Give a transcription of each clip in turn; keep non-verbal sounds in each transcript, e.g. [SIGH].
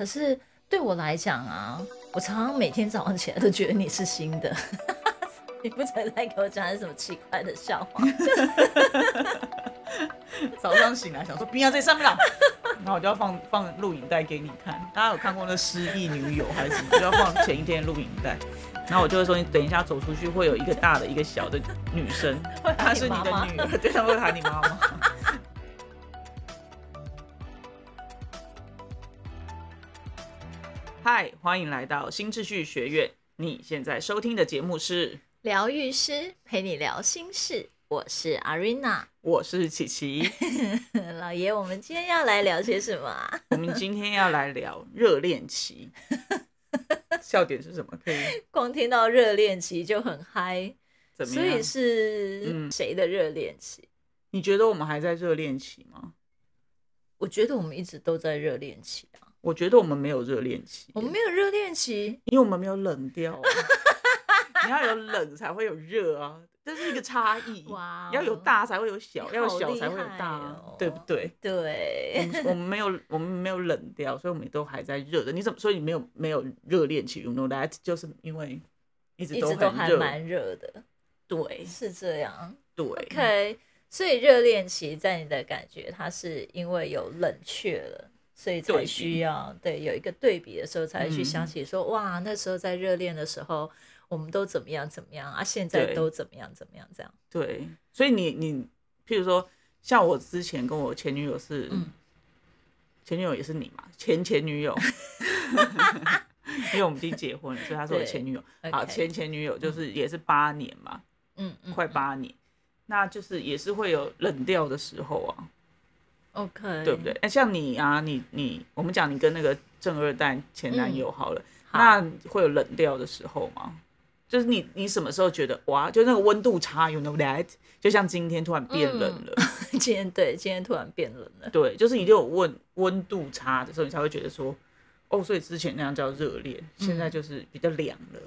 可是对我来讲啊，我常常每天早上起来都觉得你是新的。[LAUGHS] 你不准再给我讲什么奇怪的笑话。早上醒来想说冰要在上面了，然后我就要放放录影带给你看。大家有看过那失忆女友还是什么？就要放前一天录影带。然后我就会说，你等一下走出去会有一个大的，一个小的女生，她是你的女儿，对，她会喊你妈妈。嗨，欢迎来到新秩序学院。你现在收听的节目是疗愈师陪你聊心事，我是阿瑞娜，我是琪琪。[LAUGHS] 老爷，我们今天要来聊些什么啊？我们今天要来聊热恋期。[LAUGHS] 笑点是什么？可以光听到热恋期就很嗨，怎么所以是谁的热恋期？你觉得我们还在热恋期吗？我觉得我们一直都在热恋期啊。我觉得我们没有热恋期，我们没有热恋期，因为我们没有冷掉啊。你要有冷才会有热啊，这是一个差异。哇，要有大才会有小，要有小才会有大，对不对？[LAUGHS] 对。我们没有，我们没有冷掉，所以我们都还在热的。你怎么？所以你没有没有热恋期？You know that？就是因为一直都还蛮热的。对，是这样。对。OK，所以热恋期在你的感觉，它是因为有冷却了。所以才需要对有一个对比的时候，才会去想起说哇，那时候在热恋的时候，我们都怎么样怎么样啊？现在都怎么样怎么样这样？对，所以你你，譬如说，像我之前跟我前女友是，前女友也是你嘛？前前女友，因为我们已经结婚了，所以她是我前女友。好，前前女友就是也是八年嘛，嗯嗯，快八年，那就是也是会有冷掉的时候啊。OK，对不对？哎，像你啊，你你，我们讲你跟那个正二代前男友好了，那会有冷掉的时候吗？就是你你什么时候觉得哇，就那个温度差，you know that？就像今天突然变冷了，[LAUGHS] 今天对，今天突然变冷了，对，就是你就有温温度差的时候，你才会觉得说，哦，所以之前那样叫热恋，现在就是比较凉了。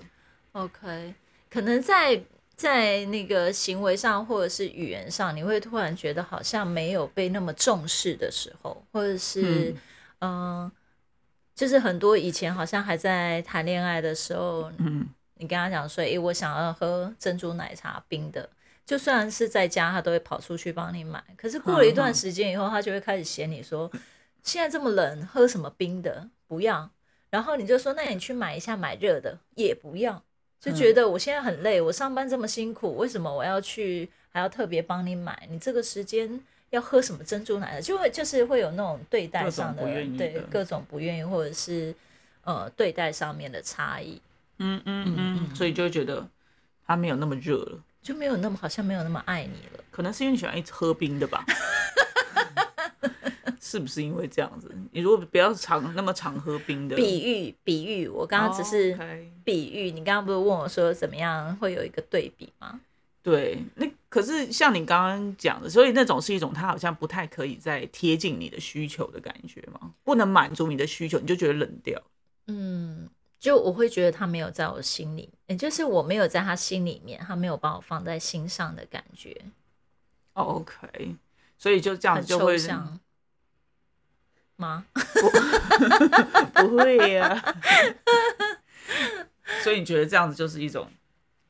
OK，可能在。在那个行为上或者是语言上，你会突然觉得好像没有被那么重视的时候，或者是嗯，就是很多以前好像还在谈恋爱的时候，嗯，你跟他讲说，哎，我想要喝珍珠奶茶冰的，就算是在家，他都会跑出去帮你买。可是过了一段时间以后，他就会开始嫌你说，现在这么冷，喝什么冰的不要。然后你就说，那你去买一下买热的，也不要。就觉得我现在很累，我上班这么辛苦，为什么我要去还要特别帮你买？你这个时间要喝什么珍珠奶茶？就会就是会有那种对待上的对各种不愿意，或者是呃对待上面的差异。嗯嗯嗯，所以就会觉得他没有那么热了，就没有那么好像没有那么爱你了。可能是因为你喜欢一直喝冰的吧。[LAUGHS] 是不是因为这样子？你如果不要常那么常喝冰的，比喻比喻，我刚刚只是比喻。你刚刚不是问我说怎么样会有一个对比吗？对，那可是像你刚刚讲的，所以那种是一种他好像不太可以再贴近你的需求的感觉吗？不能满足你的需求，你就觉得冷掉。嗯，就我会觉得他没有在我心里，也就是我没有在他心里面，他没有把我放在心上的感觉。OK，所以就这样就会。吗？[LAUGHS] 不会呀。[LAUGHS] 所以你觉得这样子就是一种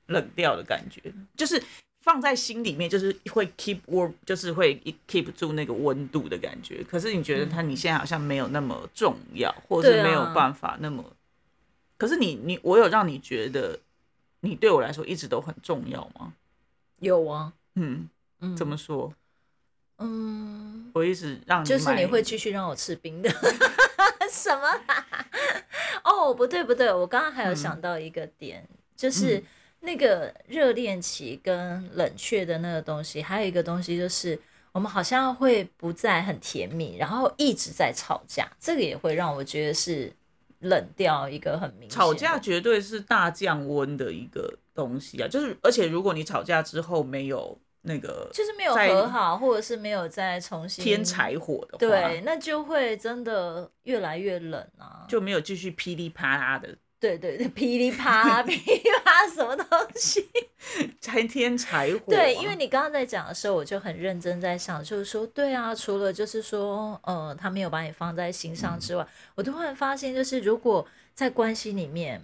冷掉的感觉，就是放在心里面，就是会 keep warm，就是会 keep 住那个温度的感觉。可是你觉得他你现在好像没有那么重要，或者是没有办法那么。可是你你我有让你觉得你对我来说一直都很重要吗？有啊。嗯嗯，怎么说？嗯，我一直让你就是你会继续让我吃冰的，[LAUGHS] 什么？哦，不对不对，我刚刚还有想到一个点，就是那个热恋期跟冷却的那个东西，还有一个东西就是我们好像会不再很甜蜜，然后一直在吵架，这个也会让我觉得是冷掉一个很明显。吵架绝对是大降温的一个东西啊，就是而且如果你吵架之后没有。那个就是没有和好，或者是没有再重新添柴火的话，对，那就会真的越来越冷啊，就没有继续噼里啪啦的，对对对，噼里啪啦噼里啪啦什么东西？[LAUGHS] 才添柴火啊。对，因为你刚刚在讲的时候，我就很认真在想，就是说，对啊，除了就是说，呃，他没有把你放在心上之外，我突然发现，就是如果在关系里面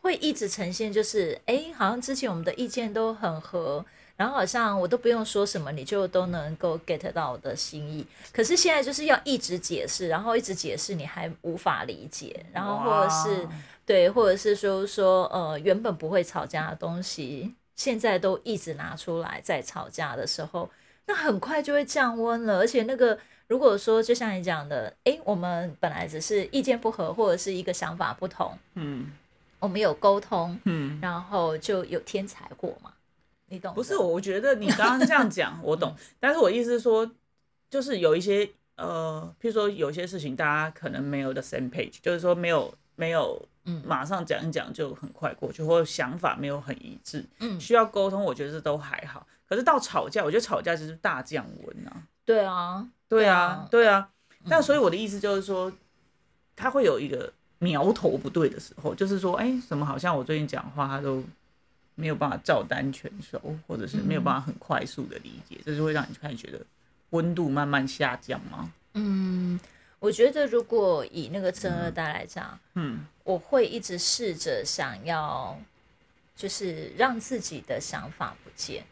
会一直呈现，就是哎，好像之前我们的意见都很合，然后好像我都不用说什么，你就都能够 get 到我的心意。可是现在就是要一直解释，然后一直解释，你还无法理解，然后或者是对，或者是说说呃，原本不会吵架的东西，现在都一直拿出来在吵架的时候，那很快就会降温了。而且那个如果说就像你讲的，诶，我们本来只是意见不合，或者是一个想法不同，嗯我们有沟通，嗯，然后就有添柴火嘛，你懂？不是我，我觉得你刚刚这样讲我懂，[LAUGHS] 但是我意思是说，就是有一些呃，譬如说有些事情大家可能没有的 same page，就是说没有没有嗯马上讲一讲就很快过去，或者想法没有很一致，嗯需要沟通，我觉得这都还好。可是到吵架，我觉得吵架就是大降温啊。对啊，对啊啊，对啊。但所以我的意思就是说，他会有一个苗头不对的时候，就是说，哎、怎么好像我最近讲话他都没有办法照单全收，或者是没有办法很快速的理解，这是会让你开始觉得温度慢慢下降吗？嗯，我觉得如果以那个正二代来讲，嗯。我会一直试着想要，就是让自己的想法不见，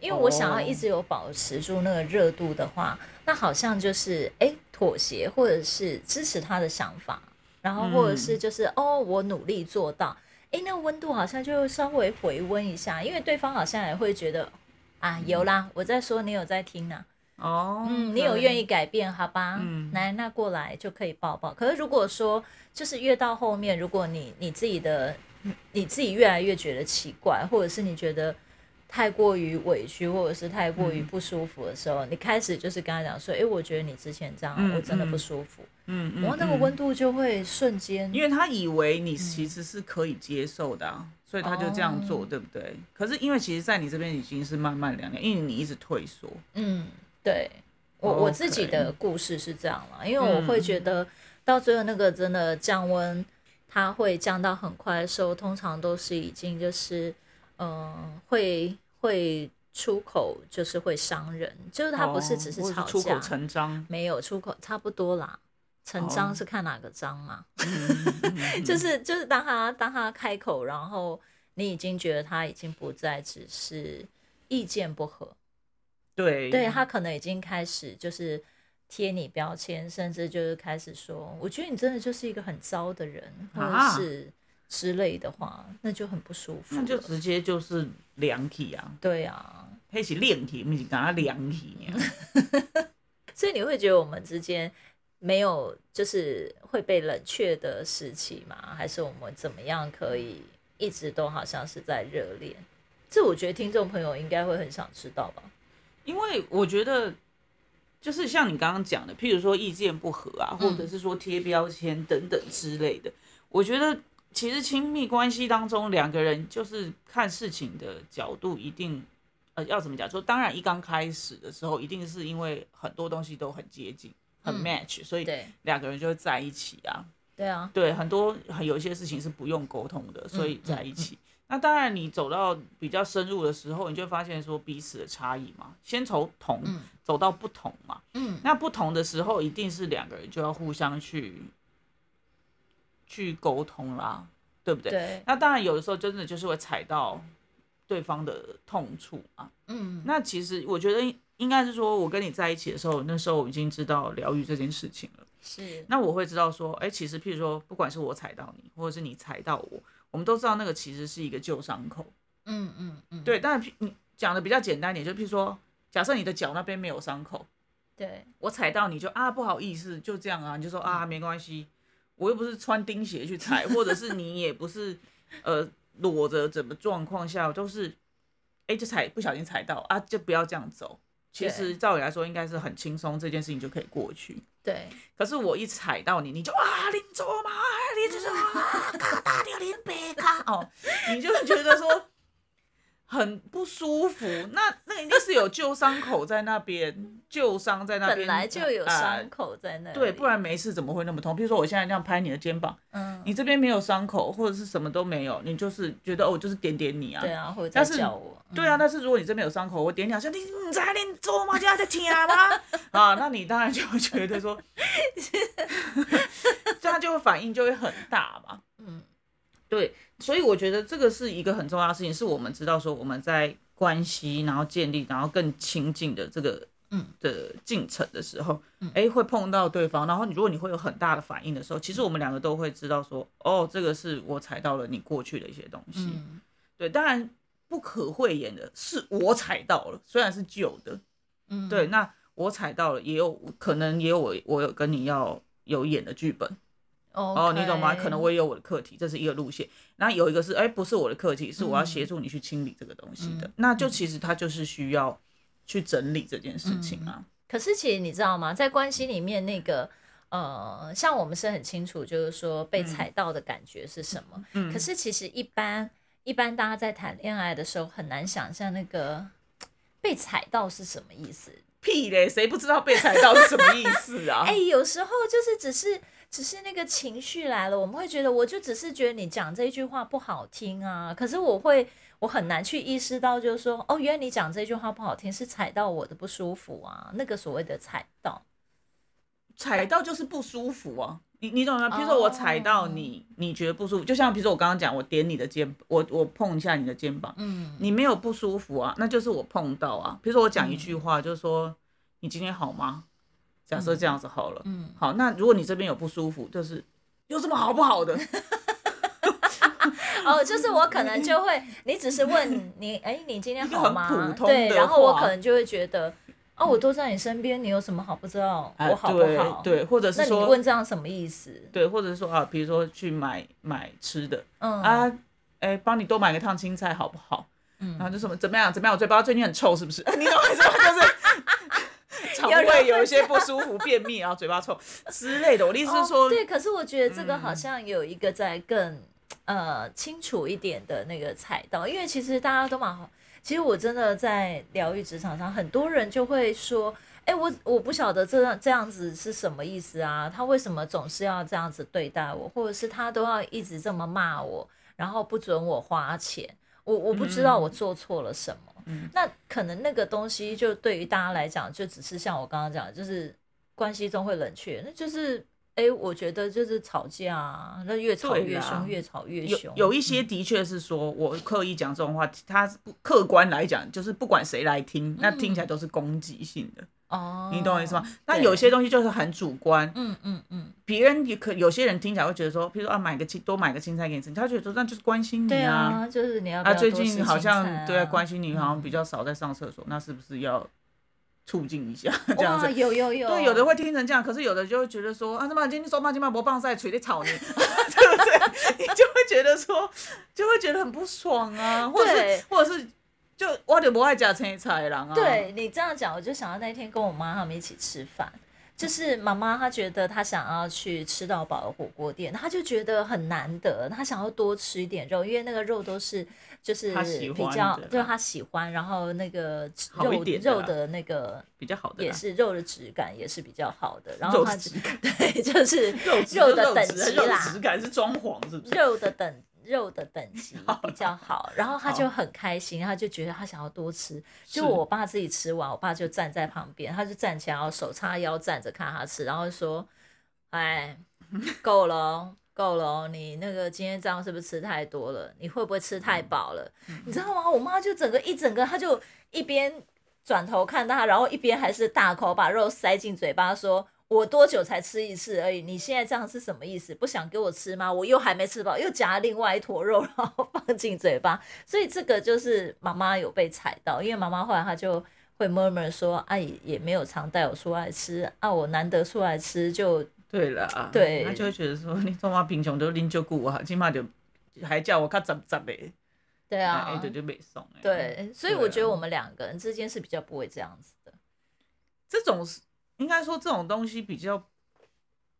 因为我想要一直有保持住那个热度的话，那好像就是哎妥协或者是支持他的想法，然后或者是就是、哦我努力做到，哎那温度好像就稍微回温一下，因为对方好像也会觉得啊有啦，我在说你有在听呢、哦，嗯，你有愿意改变，好吧？嗯来，那过来就可以抱抱。可是如果说，就是越到后面，如果你你自己的你你自己越来越觉得奇怪，或者是你觉得太过于委屈，或者是太过于不舒服的时候，你开始就是跟他讲说，诶，我觉得你之前这样，嗯我真的不嗯。舒服。嗯嗯，然后那个嗯。温度就会瞬间，因为他以为你其实是可以接受的、啊，所以他就这样做，哦。对不对？可是因为其实，在你这边已经是慢慢凉凉，因为你一直退缩。嗯，对。我我自己的故事是这样了，因为我会嗯觉得到最后那个真的降温，它会降到很快的时候，通常都是已经就是嗯、呃会会出口就是会伤人，就是他不是只是吵架，出口成章，没有出口差不多啦。成章哦是看哪个章嘛？嗯 [LAUGHS] 就是就是当他当他开口，然后你已经觉得他已经不再只是意见不合，对对他可能已经开始就是贴你标签，甚至就是开始说，我觉得你真的就是一个很糟的人，或者啊是之类的话，那就很不舒服。那就直接就是凉体啊，对啊，那是练体，不是讲他凉体呢。[LAUGHS] 所以你会觉得我们之间没有就是会被冷却的时期吗？还是我们怎么样可以一直都好像是在热恋？这我觉得听众朋友应该会很想知道吧。因为我觉得，就是像你刚刚讲的，譬如说意见不合啊，或者是说贴标签等等之类的，我觉得其实亲密关系当中两个人就是看事情的角度一定。呃，要怎么讲？说当然，一刚开始的时候，一定是因为很多东西都很接近、很嗯 match，、所以对两个人就会在一起啊。对啊，对，很多很有一些事情是不用沟通的，所以在一起。那当然，你走到比较深入的时候，你就会发现说彼此的差异嘛，先从同、嗯走到不同嘛。嗯那不同的时候，一定是两个人就要互相去去沟通啦，对不对？对，那当然，有的时候真的就是会踩到对方的痛处啊。嗯那其实我觉得应该是说，我跟你在一起的时候，那时候我已经知道疗愈这件事情了。是那我会知道说，哎、其实譬如说，不管是我踩到你，或者是你踩到我，我们都知道那个其实是一个旧伤口。嗯嗯嗯，对，但是你讲的比较简单点，就譬如说，假设你的脚那边没有伤口，对我踩到你就啊不好意思，就这样啊，你就说啊没关系，我又不是穿钉鞋去踩，或者是你也不是呃裸着怎么状况下，都是哎、就踩不小心踩到啊，就不要这样走。其实照理来说应该是很轻松，这件事情就可以过去。对可是我一踩到你，你就啊林卓嘛，你就是啊，嘎大掉林北卡哦，你就会觉得说很不舒服。[LAUGHS] 那那一定是有旧伤口在那边，[LAUGHS] 旧伤在那边，本来就有呃伤口在那里。对，不然没事怎么会那么痛？比如说我现在这样拍你的肩膀，嗯，你这边没有伤口或者是什么都没有，你就是觉得哦，我就是点点你啊。对啊，或者但是在叫我。对啊，但是如果你这边有伤口，我点两下，你你在你做吗？家在听吗？[LAUGHS] 啊，那你当然就会觉得说，这样就会反应就会很大嘛。嗯，对，所以我觉得这个是一个很重要的事情，是我们知道说我们在关系，然后建立，然后更亲近的这个嗯的进程的时候，哎、会碰到对方，然后你如果你会有很大的反应的时候，其实我们两个都会知道说，哦，这个是我踩到了你过去的一些东西。嗯对，当然不可讳言的是我踩到了，虽然是旧的，嗯，对，那我踩到了，也有可能也有我我有跟你要有演的剧本。哦，哦你懂吗？可能我也有我的课题，这是一个路线。然后有一个是，哎、不是我的课题，是我要协助你去清理这个东西的。嗯那就其实它就是需要去整理这件事情啊。可是其实你知道吗？在关系里面，那个呃，像我们是很清楚，就是说被踩到的感觉是什么。嗯可是其实一般一般大家在谈恋爱的时候，很难想象那个被踩到是什么意思。屁嘞，谁不知道被踩到是什么意思啊？[LAUGHS] 哎、有时候就是只是只是那个情绪来了，我们会觉得，我就只是觉得你讲这句话不好听啊。可是我会，我很难去意识到，就是说，哦，原来你讲这句话不好听，是踩到我的不舒服啊。那个所谓的踩到，踩到就是不舒服啊。你你懂吗？比如说我踩到你，你觉得不舒服，就像比如说我刚刚讲，我点你的肩，我我碰一下你的肩膀，嗯你没有不舒服啊，那就是我碰到啊。比如说我讲一句话，就是说你今天好吗？假设这样子好了，嗯，好，那如果你这边有不舒服，就是有什么好不好的？[LAUGHS] 哦，就是我可能就会，你只是问你，哎、你今天好吗？普通对，然后我可能就会觉得，哦，我都在你身边，你有什么好不知道哎我好不对好？对，或者是说那你说问这样什么意思？对，或者是说啊，比如说去买买吃的嗯啊，哎，帮你多买个烫青菜好不好？嗯然后就什么怎么样怎么样，我嘴巴最近很臭是不是？[LAUGHS] 你懂我意思吗？就是肠胃有一些不舒服、便秘，然后嘴巴臭之类的。我的意思是说，哦，对，可是我觉得这个嗯好像有一个在更、呃清楚一点的那个踩到，因为其实大家都蛮好。其实我真的在疗愈职场上，很多人就会说：“哎、我我不晓得这样这样子是什么意思啊？他为什么总是要这样子对待我，或者是他都要一直这么骂我，然后不准我花钱？我我不知道我做错了什么。嗯。那可能那个东西就对于大家来讲，就只是像我刚刚讲的，就是关系中会冷却，那就是哎、诶我觉得就是吵架啊，那越吵越凶，越吵越凶。有一些的确是说我刻意讲这种话，他不客观来讲，就是不管谁来听，那听起来都是攻击性的，哦，你懂我意思吗？那有些东西就是很主观，嗯嗯嗯，别人也可有些人听起来会觉得说，譬如说啊买个青多买个青菜给你吃，他觉得说那就是关心你啊。啊，就是你要不啊，最近好像菜对啊，啊关心你好像比较少在上厕所，那是不是要促进一下？[LAUGHS] 这样，子？有有有，对，有的会听成这样，可是有的就会觉得说啊，他妈今天说妈今晚不棒赛锤在吵你，[LAUGHS] 对不对？你就会觉得说，就会觉得很不爽啊，或者是或者是就我就不爱夹青菜郎啊，对你这样讲，我就想到那天跟我妈他们一起吃饭，就是妈妈她觉得她想要去吃到饱的火锅店，她就觉得很难得，她想要多吃一点肉，因为那个肉都是就是比较对她喜欢，然后那个肉肉的那个比较好的也是肉的质感也是比较好的，然后肉她质感，[LAUGHS] 对就是肉肉的等级啦，质感是装潢是不是？肉的等肉的等级 [LAUGHS] 比较好，然后他就很开心，他就觉得他想要多吃。就我爸自己吃完，我爸就站在旁边，他就站起来，然后手叉腰站着看他吃，然后说：“哎，够了哦。”够了哦，你那个今天这样是不是吃太多了？你会不会吃太饱了？你知道吗？我妈就整个一整个，她就一边转头看他，然后一边还是大口把肉塞进嘴巴，说：“我多久才吃一次而已？你现在这样是什么意思？不想给我吃吗？我又还没吃饱，又夹了另外一坨肉，然后放进嘴巴。所以这个就是妈妈有被踩到，因为妈妈后来她就会 murmur 说：“啊，姨也没有常带我出来吃啊，我难得出来吃就对了啊，对她就会觉得说 [LAUGHS] 你他妈贫穷都拎就顾我，起码就还叫我较杂杂的，对啊，哎，对就没送哎。对，所以我觉得我们两个人之间是比较不会这样子的。这种是应该说这种东西比较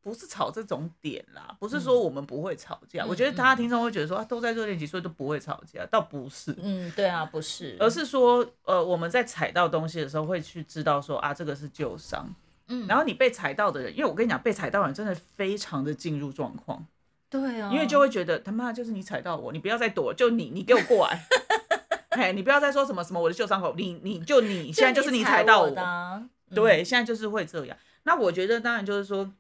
不是吵这种点啦，不是说我们不会吵架。我觉得大家听众会觉得说啊，都在热恋期，所以都不会吵架，倒不是。嗯，对啊，不是，而是说，呃，我们在踩到东西的时候，会去知道说啊，这个是旧伤。嗯，然后你被踩到的人，因为我跟你讲，被踩到的人真的非常的进入状况。对啊，因为就会觉得他妈就是你踩到我，你不要再躲，就你，你给我过来。[LAUGHS] 哎，你不要再说什么什么我的旧伤口，你你就你现在就是你踩到我。对，现在就是会这样。那我觉得当然就是说。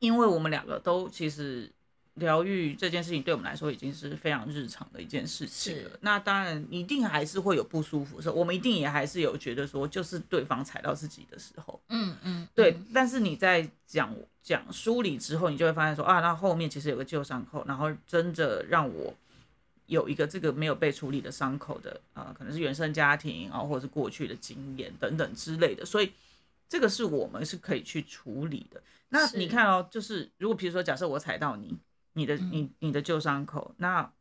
因为我们两个都其实疗愈这件事情对我们来说已经是非常日常的一件事情了。那当然一定还是会有不舒服的时候，我们一定也还是有觉得说，就是对方踩到自己的时候，嗯嗯，对。但是你在讲讲梳理之后，你就会发现说啊，那后面其实有个旧伤口，然后真的让我有一个这个没有被处理的伤口的呃，可能是原生家庭啊，或者是过去的经验等等之类的，所以这个是我们是可以去处理的。那你看哦，就是如果比如说，假设我踩到你，你的你你的旧伤口，那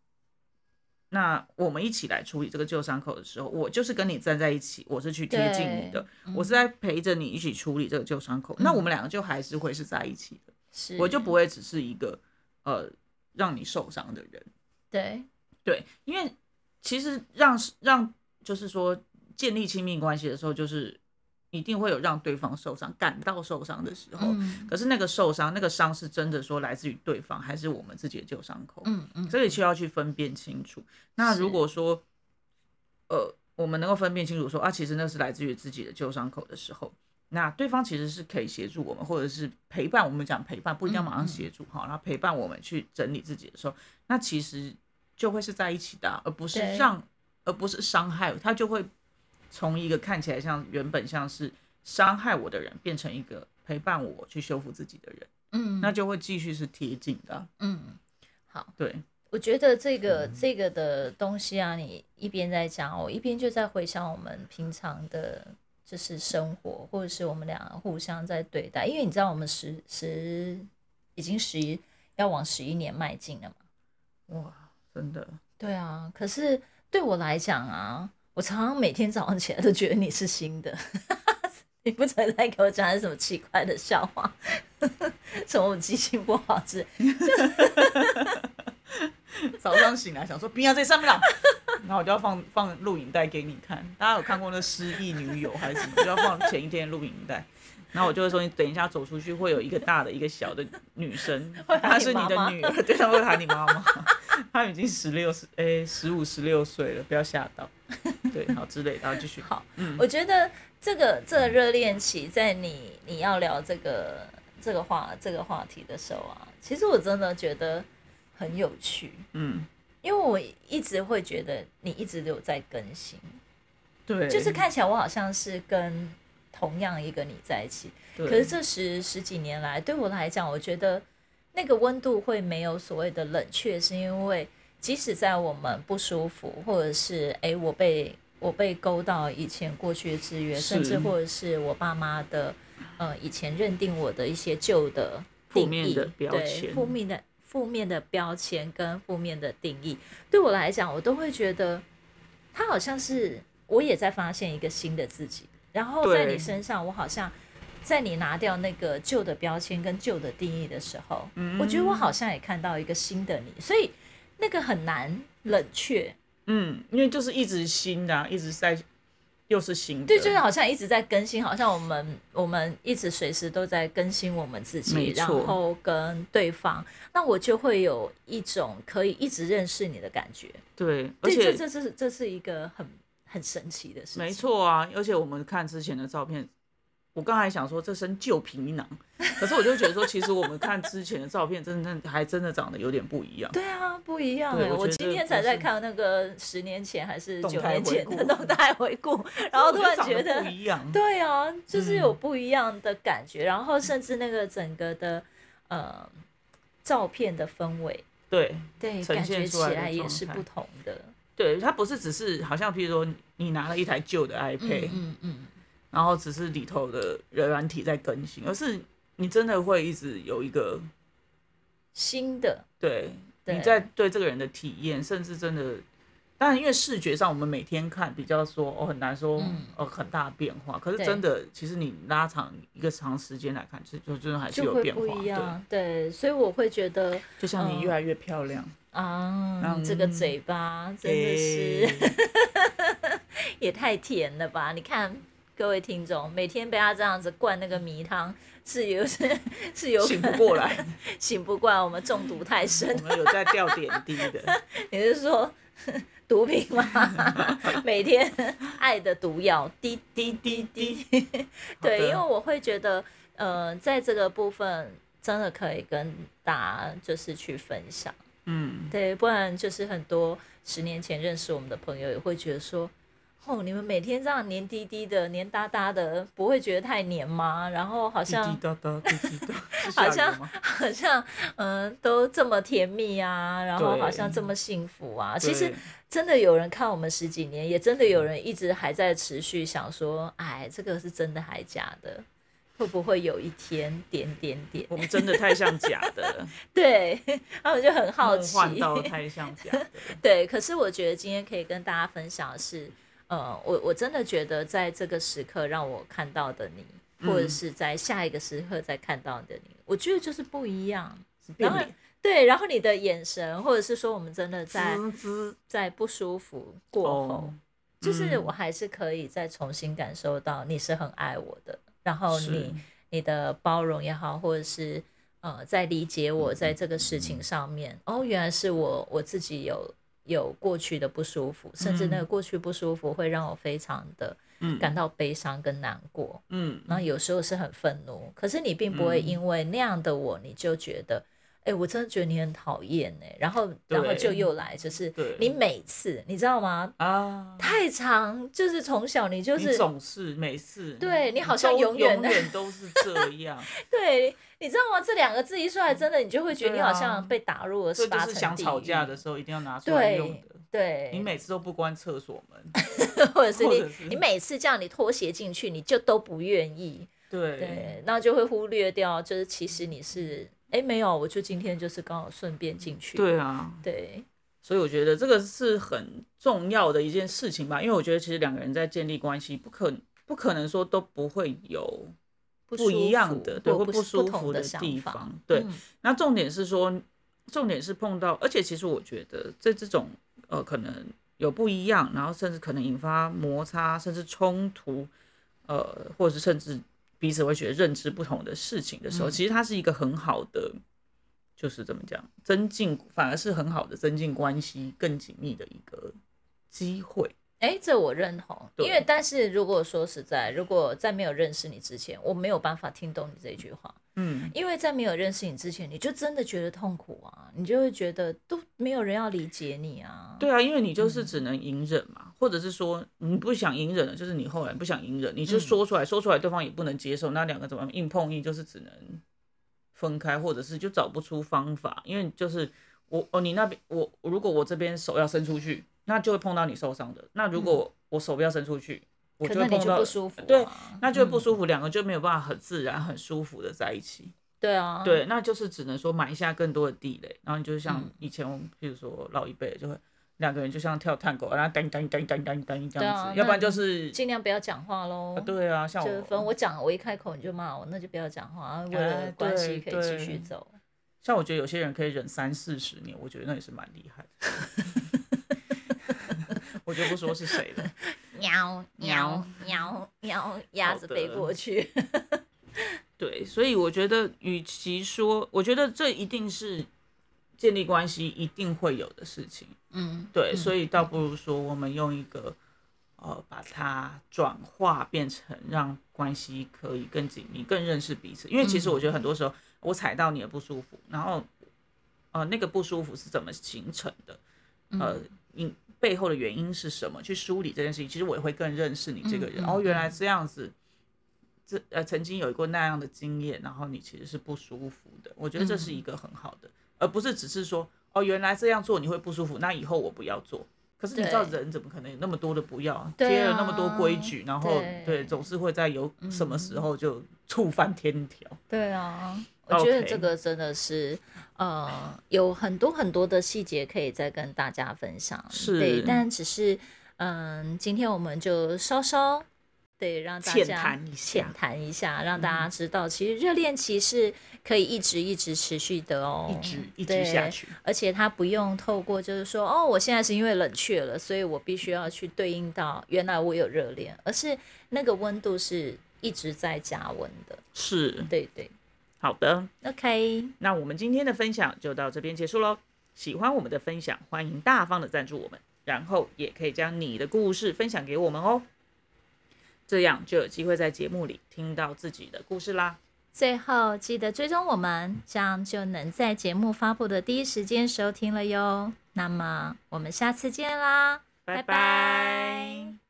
那我们一起来处理这个旧伤口的时候，我就是跟你站在一起，我是去贴近你的，我是在陪着你一起处理这个旧伤口，那我们两个就还是会是在一起的，是，我就不会只是一个呃让你受伤的人，对对，因为其实让让就是说建立亲密关系的时候，就是。一定会有让对方受伤、感到受伤的时候，可是那个受伤、那个伤是真的说来自于对方，还是我们自己的旧伤口？嗯嗯，这里需要去分辨清楚。那如果说，呃，我们能够分辨清楚说啊，其实那是来自于自己的旧伤口的时候，那对方其实是可以协助我们，或者是陪伴我们。讲陪伴不一定要马上协助哈，然后陪伴我们去整理自己的时候，那其实就会是在一起的，而不是让，而不是伤害，他就会。从一个看起来像原本像是伤害我的人，变成一个陪伴我去修复自己的人，嗯，那就会继续是贴近的，嗯，好，对，我觉得这个这个的东西啊，你一边在讲，我一边就在回想我们平常的，就是生活，或者是我们俩互相在对待，因为你知道我们十十已经十一要往十一年迈进了嘛，哇，真的，对啊，可是对我来讲啊。我常常每天早上起来都觉得你是新的，[LAUGHS] 你不存在给我讲什么奇怪的笑话，[LAUGHS] 什么我记性不好之，[LAUGHS] 早上醒来想说冰要在上面了，然后我就要放放录影带给你看。大家有看过那失忆女友还是什么？就要放前一天录影带。然后我就会说，你等一下走出去会有一个大的，一个小的女生，[LAUGHS] 她是你的女儿，对，她会喊你妈妈。她已经十六十，哎，十五十六岁了，不要吓到。对，好之类，然后继续。好，嗯，我觉得这个这个热恋期，在你你要聊这个这个话这个话题的时候啊，其实我真的觉得很有趣，嗯，因为我一直会觉得你一直都有在更新，对，就是看起来我好像是跟。同样一个你在一起，可是这十十几年来，对我来讲，我觉得那个温度会没有所谓的冷却，是因为即使在我们不舒服，或者是哎，我被我被勾到以前过去的制约，甚至或者是我爸妈的呃以前认定我的一些旧的负面的标签，负面的负面的标签跟负面的定义，对我来讲，我都会觉得他好像是我也在发现一个新的自己。然后在你身上，我好像在你拿掉那个旧的标签跟旧的定义的时候，我觉得我好像也看到一个新的你，所以那个很难冷却。嗯，因为就是一直新的，一直在又是新的，对，就是好像一直在更新，好像我们我们一直随时都在更新我们自己，然后跟对方，那我就会有一种可以一直认识你的感觉。对，而且这这是这是一个很。很神奇的事情，没错啊！而且我们看之前的照片，我刚才想说这身旧皮囊，可是我就觉得说，其实我们看之前的照片，真的还真的长得有点不一样。对啊，不一样哎！我今天才在看那个十年前还是九年前的动态回顾，[LAUGHS] 然后突然觉得不一样。对啊，就是有不一样的感觉，然后甚至那个整个的呃照片的氛围，对对，感觉起来也是不同的。对，它不是只是好像，譬如说你拿了一台旧的 iPad，嗯嗯，然后只是里头的软体在更新，而是你真的会一直有一个新的，对，你在对这个人的体验，甚至真的，当然因为视觉上我们每天看比较说哦很难说嗯。呃很大的变化，可是真的其实你拉长一个长时间来看，就就真的还是有变化，对，一样。对，所以我会觉得就像嗯。你越来越漂亮，啊，嗯这个嘴巴真的是诶 [LAUGHS] 也太甜了吧！你看各位听众，每天被他这样子灌那个米汤，是有是是有醒不过来，[LAUGHS] 醒不过来，我们中毒太深我。们有在掉点滴的，[LAUGHS] 你是说毒品吗？每天爱的毒药，滴滴滴滴。对，因为我会觉得，呃，在这个部分真的可以跟大家就是去分享。嗯，对，不然就是很多十年前认识我们的朋友也会觉得说，哦，你们每天这样黏滴滴的、黏哒哒的，不会觉得太黏吗？然后好像滴滴像答答，[LAUGHS] 滴滴答，好像？好像嗯、都这么甜蜜啊，然后好像这么幸福啊。其实真的有人看我们十几年，也真的有人一直还在持续想说，哎，这个是真的还假的？会不会有一天点点点？我们真的太像假的了，[LAUGHS] 对，他们就很好奇。换到太像假的。[LAUGHS] 对，可是我觉得今天可以跟大家分享的是，呃，我我真的觉得在这个时刻让我看到的你，或者嗯是在下一个时刻再看到的你，我觉得就是不一样。然后对，然后你的眼神，或者是说我们真的在在不舒服过后，哦就是嗯我还是可以再重新感受到你是很爱我的，然后你你的包容也好，或者是呃在理解我在这个事情上面，哦，原来是我我自己有有过去的不舒服，甚至那个嗯。过去不舒服会让我非常的嗯。感到悲伤跟难过，嗯。然后有时候是很愤怒，可是你并不会嗯。因为那样的我，你就觉得，哎、我真的觉得你很讨厌哎，然后然后就又来，就是你每次你知道吗？啊，太长，就是从小你就你是总是每次对你好像永远永远都是 [LAUGHS] 这样，对，你知道吗？这两个字一出来，真的你就会觉得你好像被打入了这十八层就是想吵架的时候一定要拿出来用的。对，你每次都不关厕所门，[LAUGHS] 或者是你你每次叫你拖鞋进去，你就都不愿意，对对，那就会忽略掉，就是其实你是哎没有，我就今天就是刚好顺便进去，对啊，对。所以我觉得这个是很重要的一件事情吧，因为我觉得其实两个人在建立关系，不可不可能说都不会有不不一样的，对，或不不舒服的地方，对。嗯。那重点是说，重点是碰到，而且其实我觉得在这种呃可能有不一样，然后甚至可能引发摩擦，甚至冲突，呃，或者是甚至彼此会觉得认知不同的事情的时候，嗯。其实它是一个很好的，就是怎么讲，增进反而是很好的增进关系更紧密的一个机会。哎，这我认同，对因为但是如果说实在，如果在没有认识你之前，我没有办法听懂你这句话，嗯，因为在没有认识你之前，你就真的觉得痛苦啊，你就会觉得都没有人要理解你啊。对啊，因为你嗯就是只能隐忍嘛，或者是说你不想隐忍了，就是你后来不想隐忍，你就嗯。说出来，说出来对方也不能接受，那两个怎么硬碰硬，就是只能分开，或者是就找不出方法，因为就是我哦，你那边我如果我这边手要伸出去，那就会碰到你受伤的，那如果我手不要伸出去，我就就会碰到不舒服、啊，对，那就会不嗯。舒服，两个就没有办法很自然、很舒服的在一起。对啊，对，那就是只能说埋下更多的地雷，然后你就像嗯。以前我们，譬如说老一辈就会两个人就像跳探戈，然后噔噔噔噔噔噔这对样子，啊要不然就是尽量不要讲话喽。对啊，像我就是分我我讲，我一开口你就骂我，那就不要讲话，为了哎关系可以继续对走。像我觉得有些人可以忍三四十年，我觉得那也是蛮厉害的。[LAUGHS] 我就不说是谁了。[LAUGHS] 喵喵喵喵，鸭子飞过去。[LAUGHS] 对，所以我觉得，与其说，我觉得这一定是建立关系一定会有的事情。嗯，对，所以倒不如说，我们用一个呃，把它转化变成让关系可以更紧密、更认识彼此。因为其实我觉得很多时候，我踩到你的不舒服，然后呃，那个不舒服是怎么形成的？呃，你背后的原因是什么？去梳理这件事情，其实我也会更认识你这个人。哦，原来这样子。这呃，曾经有过那样的经验，然后你其实是不舒服的。我觉得这是一个很好的，而不是只是说哦，原来这样做你会不舒服，那以后我不要做。可是你知道人怎么可能有那么多的不要，对贴了那么多啊规矩，然后对对总是会在有什么时候就触犯天条。对啊，我觉得这个真的是，呃，有很多很多的细节可以再跟大家分享。是对，但只是，嗯，今天我们就稍稍对让大浅家谈一下浅谈一下，让大家知道，其实热恋期是可以一直一直持续的哦，一直一直下去。而且它不用透过就是说，哦，我现在是因为冷却了，所以我必须要去对应到原来我有热恋，而是那个温度是一直在加温的。是。对对。好的，，OK，那我们今天的分享就到这边结束喽。喜欢我们的分享，欢迎大方的赞助我们，然后也可以将你的故事分享给我们哦，这样就有机会在节目里听到自己的故事啦。最后记得追踪我们，这样就能在节目发布的第一时间收听了哟。那么我们下次见啦，拜拜拜拜